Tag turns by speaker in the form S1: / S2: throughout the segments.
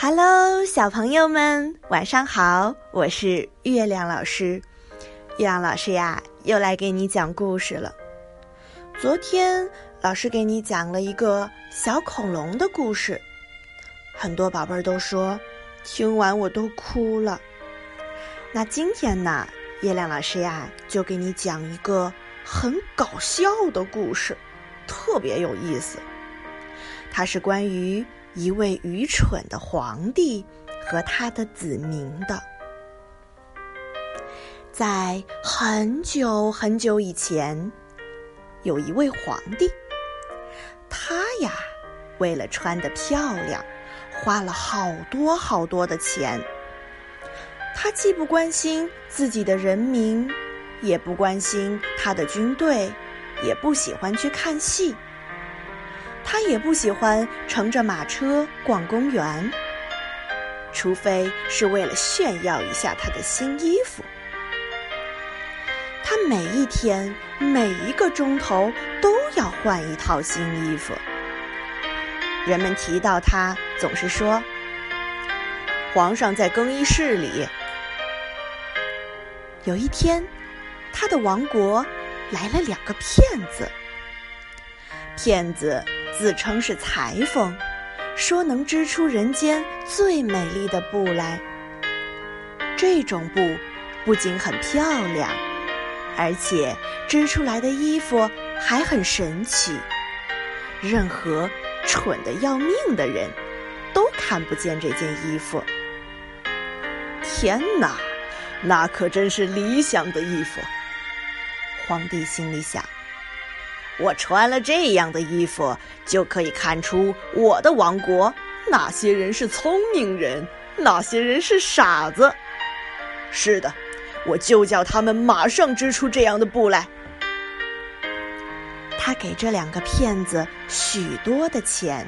S1: Hello，小朋友们，晚上好！我是月亮老师。月亮老师呀，又来给你讲故事了。昨天老师给你讲了一个小恐龙的故事，很多宝贝儿都说听完我都哭了。那今天呢，月亮老师呀，就给你讲一个很搞笑的故事，特别有意思。它是关于。一位愚蠢的皇帝和他的子民的，在很久很久以前，有一位皇帝，他呀，为了穿得漂亮，花了好多好多的钱。他既不关心自己的人民，也不关心他的军队，也不喜欢去看戏。他也不喜欢乘着马车逛公园，除非是为了炫耀一下他的新衣服。他每一天每一个钟头都要换一套新衣服。人们提到他，总是说：“皇上在更衣室里。”有一天，他的王国来了两个骗子，骗子。自称是裁缝，说能织出人间最美丽的布来。这种布不仅很漂亮，而且织出来的衣服还很神奇。任何蠢的要命的人，都看不见这件衣服。天哪，那可真是理想的衣服！皇帝心里想。我穿了这样的衣服，就可以看出我的王国哪些人是聪明人，哪些人是傻子。是的，我就叫他们马上织出这样的布来。他给这两个骗子许多的钱，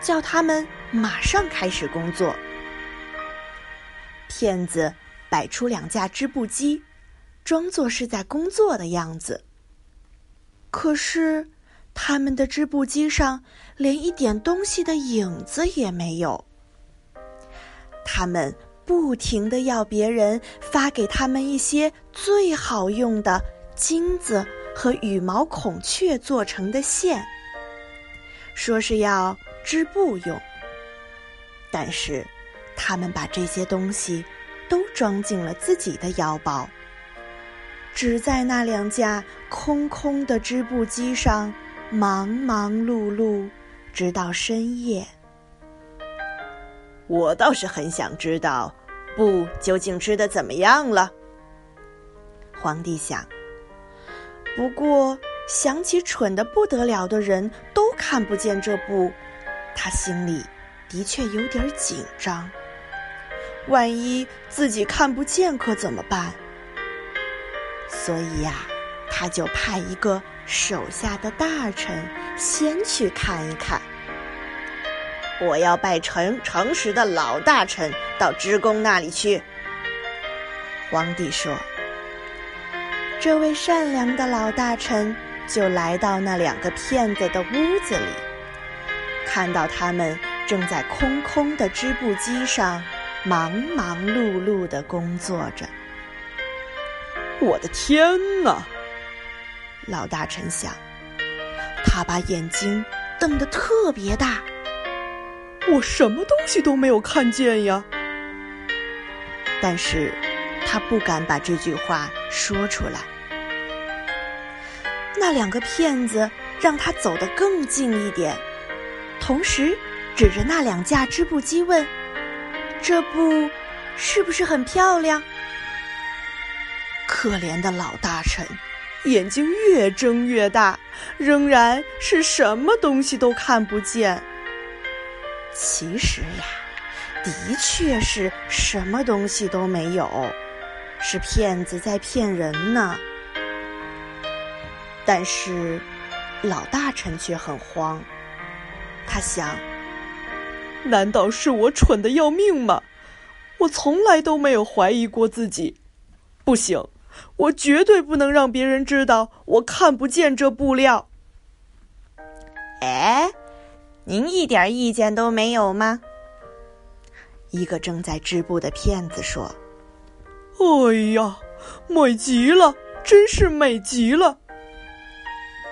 S1: 叫他们马上开始工作。骗子摆出两架织布机，装作是在工作的样子。可是，他们的织布机上连一点东西的影子也没有。他们不停的要别人发给他们一些最好用的金子和羽毛孔雀做成的线，说是要织布用。但是，他们把这些东西都装进了自己的腰包。只在那两架空空的织布机上忙忙碌碌，直到深夜。我倒是很想知道，布究竟织的怎么样了。皇帝想。不过想起蠢的不得了的人都看不见这布，他心里的确有点紧张。万一自己看不见，可怎么办？所以呀，他就派一个手下的大臣先去看一看。我要拜诚诚实的老大臣到织工那里去。皇帝说：“这位善良的老大臣就来到那两个骗子的屋子里，看到他们正在空空的织布机上忙忙碌碌的工作着。”我的天哪！老大臣想，他把眼睛瞪得特别大。我什么东西都没有看见呀！但是，他不敢把这句话说出来。那两个骗子让他走得更近一点，同时指着那两架织布机问：“这布是不是很漂亮？”可怜的老大臣，眼睛越睁越大，仍然是什么东西都看不见。其实呀，的确是什么东西都没有，是骗子在骗人呢。但是，老大臣却很慌。他想：难道是我蠢的要命吗？我从来都没有怀疑过自己。不行。我绝对不能让别人知道我看不见这布料。哎，您一点意见都没有吗？一个正在织布的骗子说：“
S2: 哎呀，美极了，真是美极了！”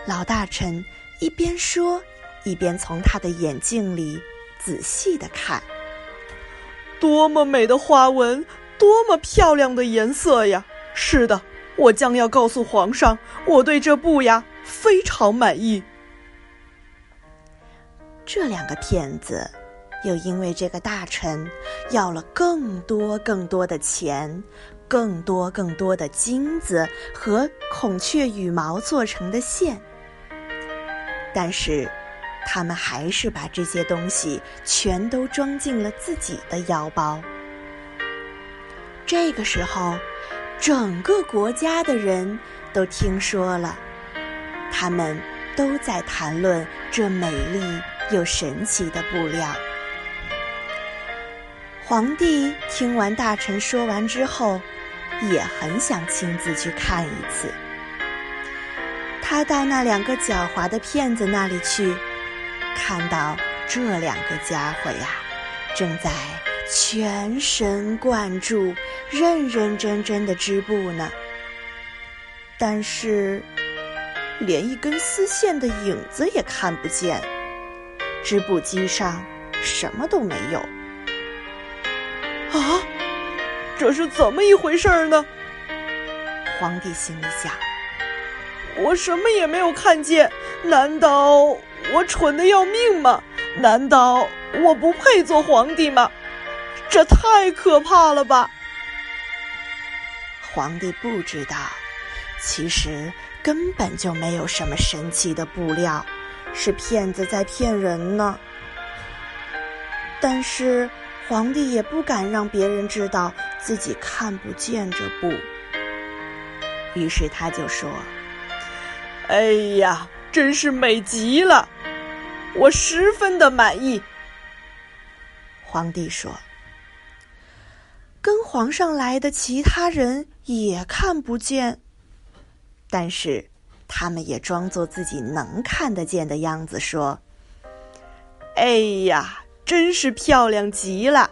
S1: 老大臣一边说，一边从他的眼镜里仔细的看。
S2: 多么美的花纹，多么漂亮的颜色呀！是的，我将要告诉皇上，我对这布呀非常满意。
S1: 这两个骗子。又因为这个大臣要了更多更多的钱，更多更多的金子和孔雀羽毛做成的线，但是他们还是把这些东西全都装进了自己的腰包。这个时候，整个国家的人都听说了，他们都在谈论这美丽又神奇的布料。皇帝听完大臣说完之后，也很想亲自去看一次。他到那两个狡猾的骗子那里去，看到这两个家伙呀，正在全神贯注、认认真真的织布呢。但是，连一根丝线的影子也看不见，织布机上什么都没有。
S2: 啊，这是怎么一回事呢？
S1: 皇帝心里想：
S2: 我什么也没有看见，难道我蠢的要命吗？难道我不配做皇帝吗？这太可怕了吧！
S1: 皇帝不知道，其实根本就没有什么神奇的布料，是骗子在骗人呢。但是。皇帝也不敢让别人知道自己看不见这布，于是他就说：“
S2: 哎呀，真是美极了，我十分的满意。”
S1: 皇帝说：“跟皇上来的其他人也看不见，但是他们也装作自己能看得见的样子说：‘
S2: 哎呀。’”真是漂亮极了！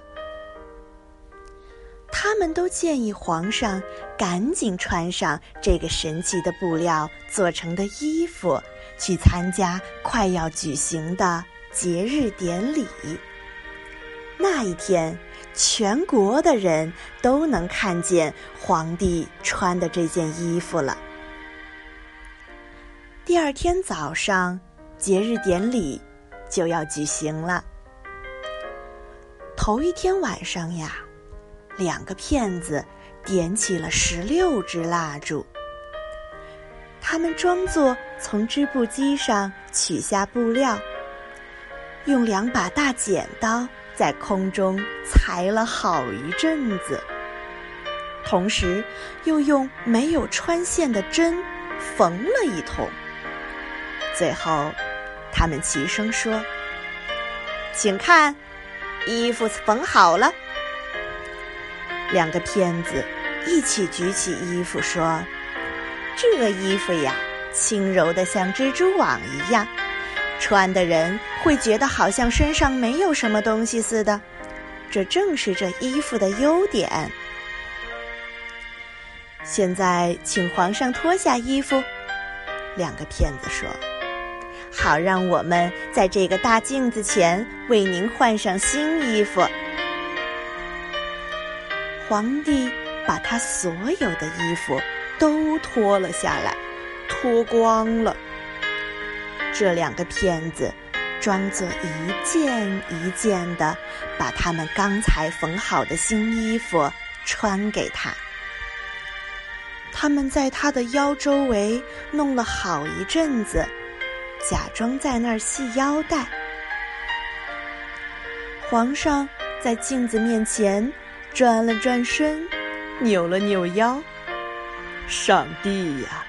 S1: 他们都建议皇上赶紧穿上这个神奇的布料做成的衣服，去参加快要举行的节日典礼。那一天，全国的人都能看见皇帝穿的这件衣服了。第二天早上，节日典礼就要举行了。头一天晚上呀，两个骗子点起了十六支蜡烛。他们装作从织布机上取下布料，用两把大剪刀在空中裁了好一阵子，同时又用没有穿线的针缝了一通。最后，他们齐声说：“请看。”衣服缝好了，两个骗子一起举起衣服说：“这衣服呀，轻柔的像蜘蛛网一样，穿的人会觉得好像身上没有什么东西似的。这正是这衣服的优点。”现在，请皇上脱下衣服。两个骗子说。好，让我们在这个大镜子前为您换上新衣服。皇帝把他所有的衣服都脱了下来，脱光了。这两个骗子装作一件一件的把他们刚才缝好的新衣服穿给他。他们在他的腰周围弄了好一阵子。假装在那儿系腰带，皇上在镜子面前转了转身，扭了扭腰。
S2: 上帝呀，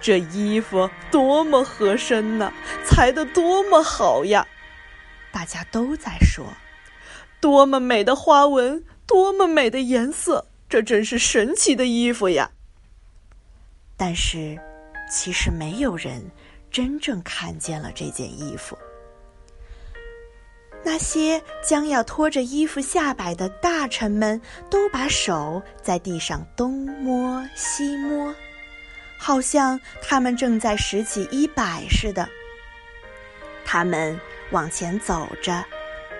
S2: 这衣服多么合身呐，裁得多么好呀！
S1: 大家都在说，
S2: 多么美的花纹，多么美的颜色，这真是神奇的衣服呀！
S1: 但是，其实没有人。真正看见了这件衣服。那些将要拖着衣服下摆的大臣们，都把手在地上东摸西摸，好像他们正在拾起衣摆似的。他们往前走着，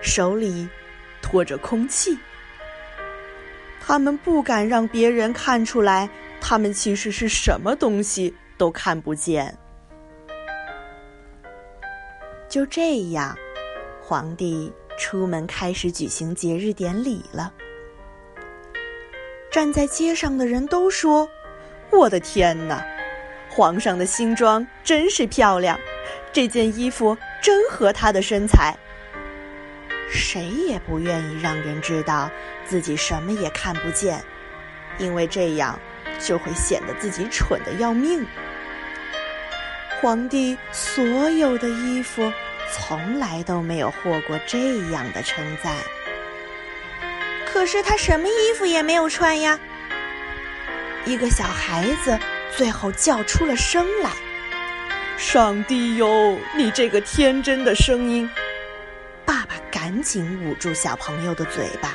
S1: 手里拖着空气。他们不敢让别人看出来，他们其实是什么东西都看不见。就这样。皇帝出门开始举行节日典礼了。站在街上的人都说：“我的天哪，皇上的新装真是漂亮，这件衣服真合他的身材。”谁也不愿意让人知道自己什么也看不见，因为这样就会显得自己蠢的要命。皇帝所有的衣服。从来都没有获过这样的称赞。可是他什么衣服也没有穿呀！一个小孩子最后叫出了声来：“
S2: 上帝哟，你这个天真的声音！”
S1: 爸爸赶紧捂住小朋友的嘴巴。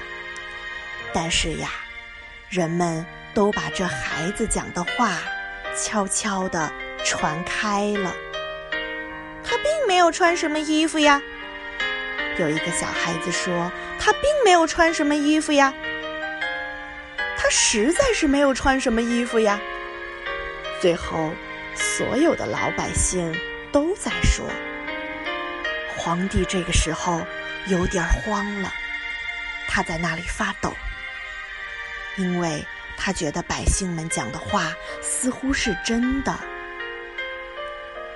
S1: 但是呀，人们都把这孩子讲的话悄悄地传开了。他并没有穿什么衣服呀。有一个小孩子说：“他并没有穿什么衣服呀。”他实在是没有穿什么衣服呀。最后，所有的老百姓都在说：“皇帝这个时候有点慌了，他在那里发抖，因为他觉得百姓们讲的话似乎是真的。”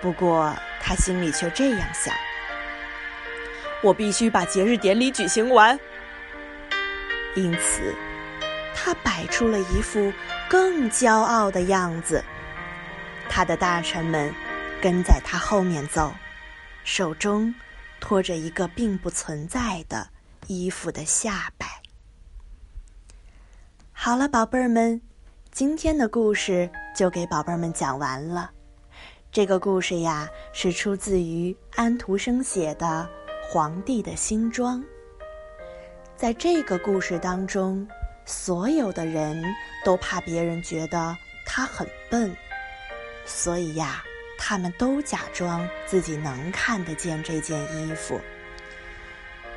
S1: 不过。他心里却这样想：“
S2: 我必须把节日典礼举行完。”
S1: 因此，他摆出了一副更骄傲的样子。他的大臣们跟在他后面走，手中托着一个并不存在的衣服的下摆。好了，宝贝儿们，今天的故事就给宝贝儿们讲完了。这个故事呀，是出自于安徒生写的《皇帝的新装》。在这个故事当中，所有的人都怕别人觉得他很笨，所以呀，他们都假装自己能看得见这件衣服，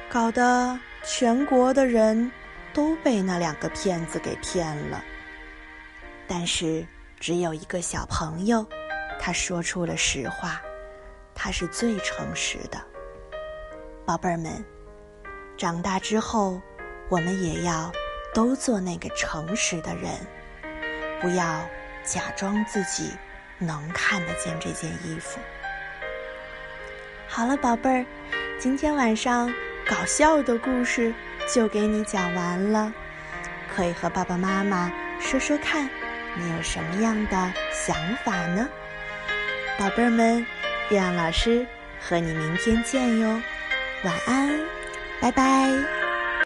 S1: 搞得全国的人都被那两个骗子给骗了。但是，只有一个小朋友。他说出了实话，他是最诚实的。宝贝儿们，长大之后，我们也要都做那个诚实的人，不要假装自己能看得见这件衣服。好了，宝贝儿，今天晚上搞笑的故事就给你讲完了，可以和爸爸妈妈说说看，你有什么样的想法呢？宝贝儿们，月亮老师和你明天见哟，晚安，拜拜。